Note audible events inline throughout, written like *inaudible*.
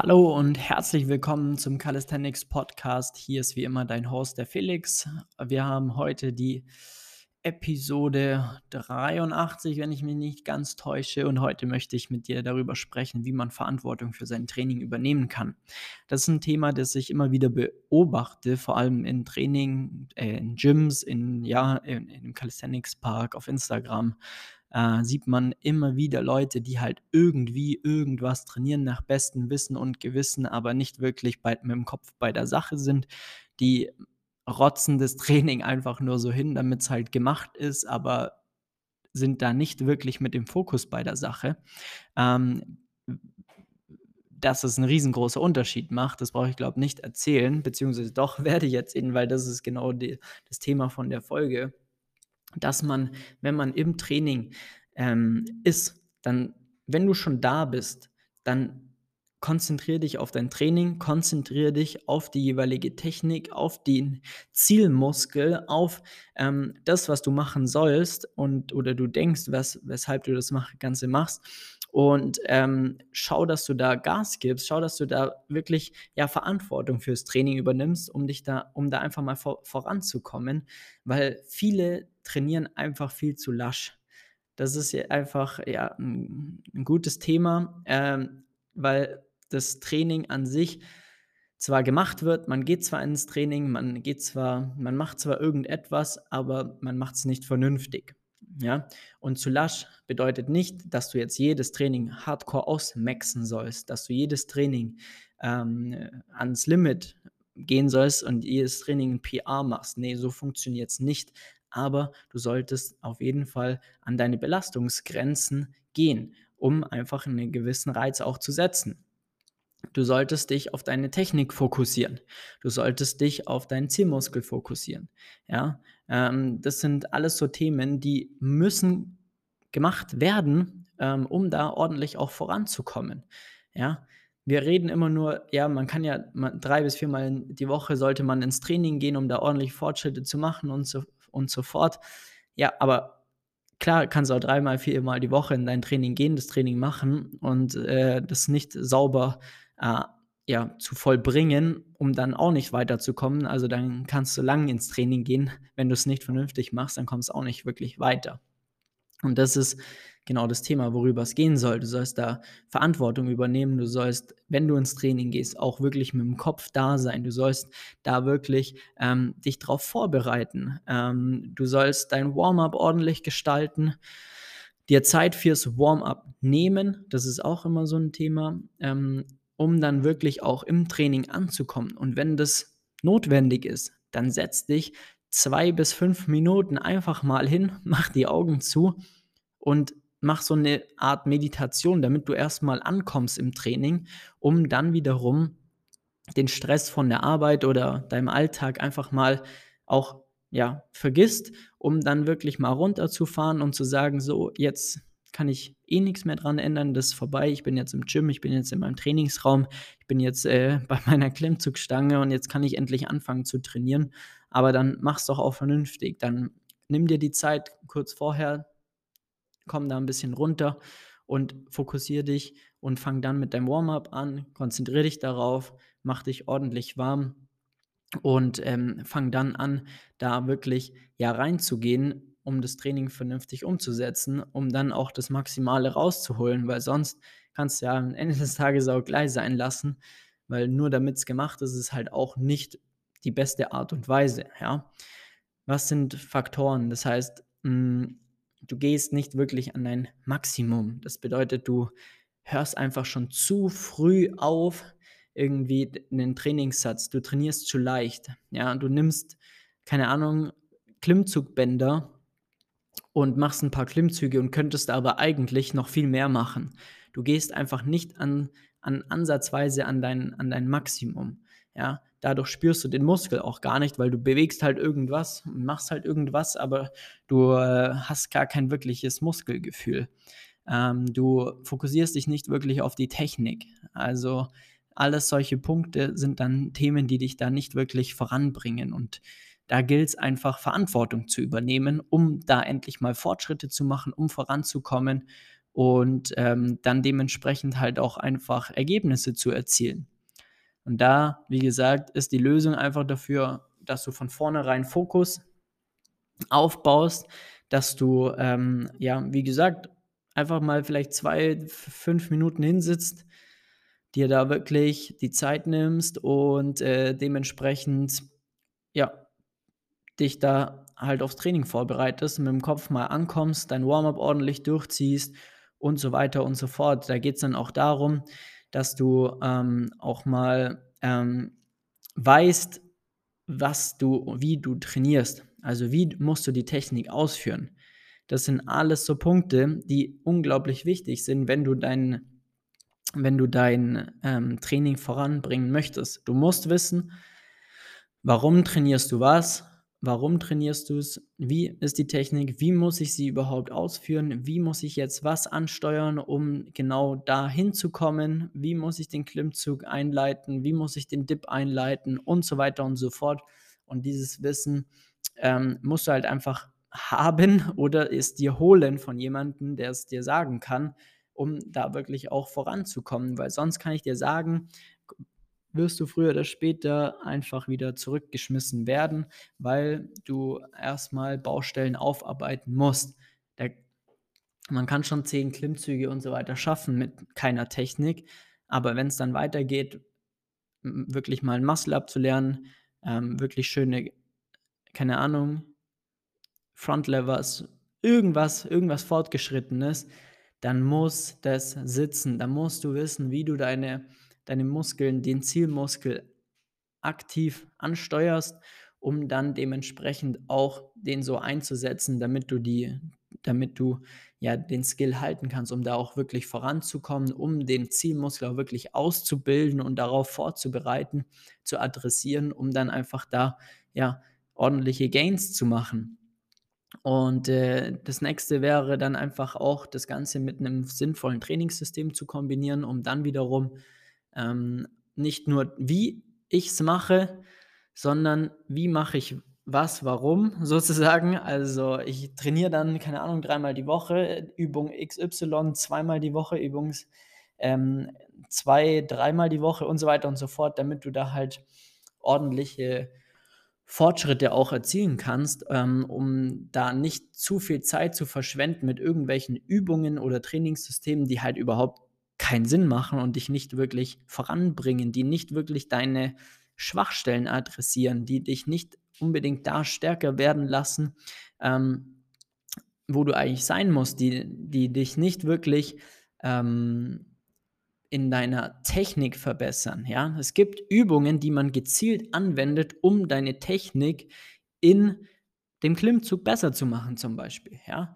Hallo und herzlich willkommen zum Calisthenics Podcast. Hier ist wie immer dein Host, der Felix. Wir haben heute die Episode 83, wenn ich mich nicht ganz täusche. Und heute möchte ich mit dir darüber sprechen, wie man Verantwortung für sein Training übernehmen kann. Das ist ein Thema, das ich immer wieder beobachte, vor allem in Training, äh, in Gyms, in, ja, in, in, im Calisthenics Park, auf Instagram äh, sieht man immer wieder Leute, die halt irgendwie irgendwas trainieren nach bestem Wissen und Gewissen, aber nicht wirklich bei, mit dem Kopf bei der Sache sind, die rotzen das Training einfach nur so hin, damit es halt gemacht ist, aber sind da nicht wirklich mit dem Fokus bei der Sache. Ähm, dass es einen riesengroßen Unterschied macht, das brauche ich, glaube ich, nicht erzählen, beziehungsweise doch *laughs* werde ich erzählen, weil das ist genau die, das Thema von der Folge dass man, wenn man im Training ähm, ist, dann, wenn du schon da bist, dann konzentriere dich auf dein Training, konzentriere dich auf die jeweilige Technik, auf den Zielmuskel, auf ähm, das, was du machen sollst und oder du denkst, was, weshalb du das Ganze machst. Und ähm, schau, dass du da Gas gibst, schau, dass du da wirklich ja Verantwortung fürs Training übernimmst, um dich da, um da einfach mal vor, voranzukommen, weil viele trainieren einfach viel zu lasch. Das ist einfach ja, ein, ein gutes Thema, ähm, weil das Training an sich zwar gemacht wird, man geht zwar ins Training, man geht zwar, man macht zwar irgendetwas, aber man macht es nicht vernünftig. Ja, und zu lasch bedeutet nicht, dass du jetzt jedes Training hardcore ausmaxen sollst, dass du jedes Training ähm, ans Limit gehen sollst und jedes Training ein PR machst. Nee, so funktioniert es nicht aber du solltest auf jeden Fall an deine Belastungsgrenzen gehen, um einfach einen gewissen Reiz auch zu setzen. Du solltest dich auf deine Technik fokussieren. Du solltest dich auf deinen Zielmuskel fokussieren. Ja, ähm, das sind alles so Themen, die müssen gemacht werden, ähm, um da ordentlich auch voranzukommen. Ja, wir reden immer nur, ja, man kann ja drei bis viermal die Woche sollte man ins Training gehen, um da ordentlich Fortschritte zu machen und so und so fort. Ja, aber klar kannst du auch dreimal, viermal die Woche in dein Training gehen, das Training machen und äh, das nicht sauber äh, ja, zu vollbringen, um dann auch nicht weiterzukommen. Also dann kannst du lang ins Training gehen. Wenn du es nicht vernünftig machst, dann kommst du auch nicht wirklich weiter. Und das ist genau das Thema, worüber es gehen soll. Du sollst da Verantwortung übernehmen. Du sollst, wenn du ins Training gehst, auch wirklich mit dem Kopf da sein. Du sollst da wirklich ähm, dich darauf vorbereiten. Ähm, du sollst dein Warm-up ordentlich gestalten. Dir Zeit fürs Warm-up nehmen. Das ist auch immer so ein Thema, ähm, um dann wirklich auch im Training anzukommen. Und wenn das notwendig ist, dann setz dich zwei bis fünf Minuten einfach mal hin, *laughs* mach die Augen zu und mach so eine Art Meditation, damit du erstmal ankommst im Training, um dann wiederum den Stress von der Arbeit oder deinem Alltag einfach mal auch ja, vergisst, um dann wirklich mal runterzufahren und zu sagen, so, jetzt kann ich eh nichts mehr dran ändern, das ist vorbei, ich bin jetzt im Gym, ich bin jetzt in meinem Trainingsraum, ich bin jetzt äh, *laughs* bei meiner Klimmzugstange und jetzt kann ich endlich anfangen zu trainieren aber dann mach's doch auch vernünftig. Dann nimm dir die Zeit kurz vorher, komm da ein bisschen runter und fokussiere dich und fang dann mit deinem Warm-up an, konzentriere dich darauf, mach dich ordentlich warm und ähm, fang dann an, da wirklich ja reinzugehen, um das Training vernünftig umzusetzen, um dann auch das Maximale rauszuholen, weil sonst kannst du ja am Ende des Tages auch gleich sein lassen, weil nur damit es gemacht ist, ist halt auch nicht die beste Art und Weise. Ja? Was sind Faktoren? Das heißt, mh, hm, du gehst nicht wirklich an dein Maximum. Das bedeutet, du hörst einfach schon zu früh auf, irgendwie einen Trainingssatz. Du trainierst zu leicht. Ja, du nimmst, keine Ahnung, Klimmzugbänder und machst ein paar Klimmzüge und könntest aber eigentlich noch viel mehr machen. Du gehst einfach nicht an, an ansatzweise an dein, an dein Maximum. Ja, dadurch spürst du den Muskel auch gar nicht, weil du bewegst halt irgendwas und machst halt irgendwas, aber du äh, hast gar kein wirkliches Muskelgefühl. Ähm, du fokussierst dich nicht wirklich auf die Technik. Also alles solche Punkte sind dann Themen, die dich da nicht wirklich voranbringen. Und da gilt es einfach, Verantwortung zu übernehmen, um da endlich mal Fortschritte zu machen, um voranzukommen und ähm, dann dementsprechend halt auch einfach Ergebnisse zu erzielen. Und da, wie gesagt, ist die Lösung einfach dafür, dass du von vornherein Fokus aufbaust, dass du, ähm, ja, wie gesagt, einfach mal vielleicht zwei, fünf Minuten hinsitzt, dir da wirklich die Zeit nimmst und äh, dementsprechend, ja, dich da halt aufs Training vorbereitest, mit dem Kopf mal ankommst, dein Warm-up ordentlich durchziehst und so weiter und so fort. Da geht es dann auch darum, dass du ähm, auch mal ähm, weißt, was du, wie du trainierst. Also wie musst du die Technik ausführen. Das sind alles so Punkte, die unglaublich wichtig sind, wenn du dein, wenn du dein ähm, Training voranbringen möchtest. Du musst wissen, warum trainierst du was, Warum trainierst du es? Wie ist die Technik? Wie muss ich sie überhaupt ausführen? Wie muss ich jetzt was ansteuern, um genau dahin zu kommen? Wie muss ich den Klimmzug einleiten? Wie muss ich den Dip einleiten? Und so weiter und so fort. Und dieses Wissen ähm, musst du halt einfach haben *laughs* oder es dir holen von jemandem, der es dir sagen kann, um da wirklich auch voranzukommen. Weil sonst kann ich dir sagen, wirst du früher oder später einfach wieder zurückgeschmissen werden, weil du erstmal Baustellen aufarbeiten musst. Der, man kann schon zehn Klimmzüge und so weiter schaffen mit keiner Technik, aber wenn es dann weitergeht, wirklich mal ein Muscle abzulernen, ähm, wirklich schöne, keine Ahnung, Frontlevers, irgendwas, irgendwas Fortgeschrittenes, dann muss das sitzen. Dann musst du wissen, wie du deine deine Muskeln, den Zielmuskel aktiv ansteuerst, um dann dementsprechend auch den so einzusetzen, damit du die, damit du ja den Skill halten kannst, um da auch wirklich voranzukommen, um den Zielmuskel auch wirklich auszubilden und darauf vorzubereiten, zu adressieren, um dann einfach da ja ordentliche Gains zu machen. Und äh, das nächste wäre dann einfach auch das Ganze mit einem sinnvollen Trainingssystem zu kombinieren, um dann wiederum ähm, nicht nur, wie ich es mache, sondern wie mache ich was, warum *laughs* sozusagen. Also ich trainiere dann, keine Ahnung, dreimal die Woche, Übung XY, zweimal die Woche, Übungs ähm, zwei, dreimal die Woche und so weiter und so fort, damit du da halt ordentliche Fortschritte auch erzielen kannst, ähm, um da nicht zu viel Zeit zu verschwenden mit irgendwelchen Übungen oder Trainingssystemen, die halt überhaupt keinen Sinn machen und dich nicht wirklich voranbringen, die nicht wirklich deine Schwachstellen adressieren, die dich nicht unbedingt da stärker werden lassen, ähm, wo du eigentlich sein musst, die, die dich nicht wirklich ähm, in deiner Technik verbessern. Ja? Es gibt Übungen, die man gezielt anwendet, um deine Technik in dem Klimmzug besser zu machen, zum Beispiel. Ja?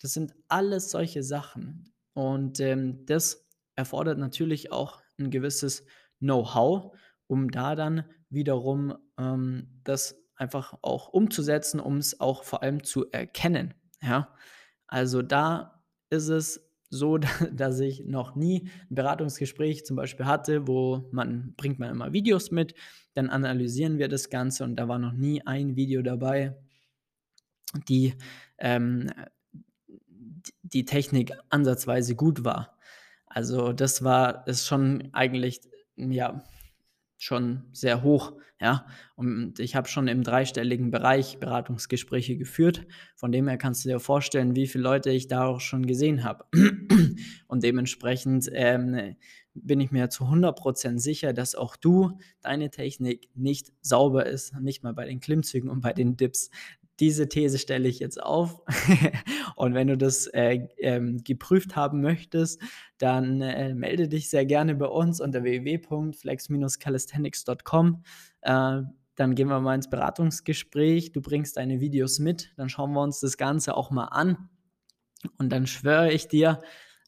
Das sind alles solche Sachen. Und ähm, das erfordert natürlich auch ein gewisses Know-how, um da dann wiederum ähm, das einfach auch umzusetzen, um es auch vor allem zu erkennen. Ja, also da ist es so, *laughs* dass ich noch nie ein Beratungsgespräch zum Beispiel hatte, wo man bringt man immer Videos mit, dann analysieren wir das Ganze und da war noch nie ein Video dabei, die ähm, die Technik ansatzweise gut war. Also das war ist schon eigentlich, ja, schon sehr hoch, ja. Und ich habe schon im dreistelligen Bereich Beratungsgespräche geführt. Von dem her kannst du dir vorstellen, wie viele Leute ich da auch schon gesehen habe. Und dementsprechend ähm, bin ich mir zu 100% sicher, dass auch du deine Technik nicht sauber ist, nicht mal bei den Klimmzügen und bei den Dips diese These stelle ich jetzt auf. *laughs* und wenn du das äh, ähm, geprüft haben möchtest, dann äh, melde dich sehr gerne bei uns unter www.flex-calisthenics.com. Äh, dann gehen wir mal ins Beratungsgespräch. Du bringst deine Videos mit, dann schauen wir uns das Ganze auch mal an. Und dann schwöre ich dir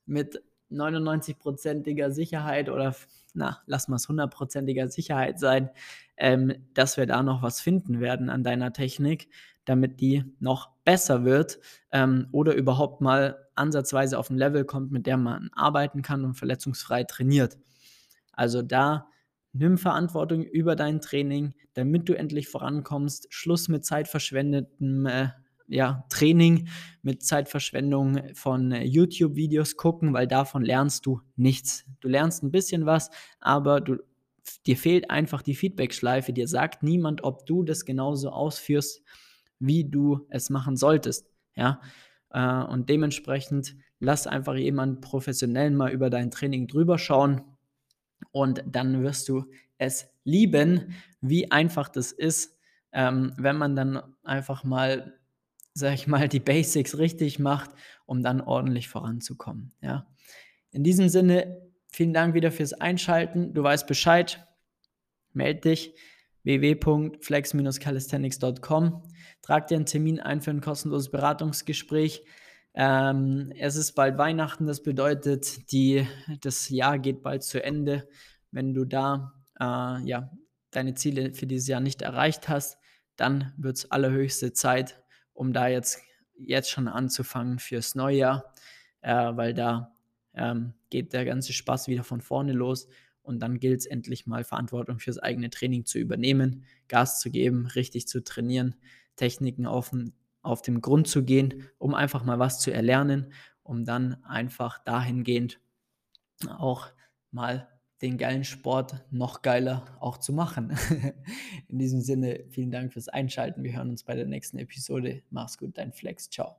mit 99%iger Sicherheit oder na, lass mal es 100%iger Sicherheit sein, ähm, dass wir da noch was finden werden an deiner Technik, damit die noch besser wird ähm, oder überhaupt mal ansatzweise auf ein Level kommt, mit dem man arbeiten kann und verletzungsfrei trainiert. Also da nimm Verantwortung über dein Training, damit du endlich vorankommst. Schluss mit zeitverschwendetem äh, ja, Training, mit Zeitverschwendung von YouTube-Videos gucken, weil davon lernst du nichts. Du lernst ein bisschen was, aber du, dir fehlt einfach die Feedback-Schleife. Dir sagt niemand, ob du das genauso ausführst, wie du es machen solltest. Ja, äh, und dementsprechend lass einfach jemanden professionellen mal über dein Training drüber schauen und dann wirst du es lieben, wie einfach das ist, ähm, wenn man dann einfach mal, sag ich mal, die Basics richtig macht, um dann ordentlich voranzukommen. Ja. In diesem Sinne, vielen Dank wieder fürs Einschalten. Du weißt Bescheid. Meld dich www.flex-calisthenics.com. Trag dir einen Termin ein für ein kostenloses Beratungsgespräch. Ähm, es ist bald Weihnachten, das bedeutet, die, das Jahr geht bald zu Ende. Wenn du da äh, ja, deine Ziele für dieses Jahr nicht erreicht hast, dann wird es allerhöchste Zeit, um da jetzt, jetzt schon anzufangen fürs Neujahr, äh, weil da ähm, geht der ganze Spaß wieder von vorne los und dann gilt es endlich mal Verantwortung fürs eigene Training zu übernehmen, Gas zu geben, richtig zu trainieren, Techniken auf, auf dem Grund zu gehen, um einfach mal was zu erlernen, um dann einfach dahingehend auch mal den geilen Sport noch geiler auch zu machen. *laughs* In diesem Sinne, vielen Dank fürs Einschalten. Wir hören uns bei der nächsten Episode. Mach's gut, dein Flex. Ciao.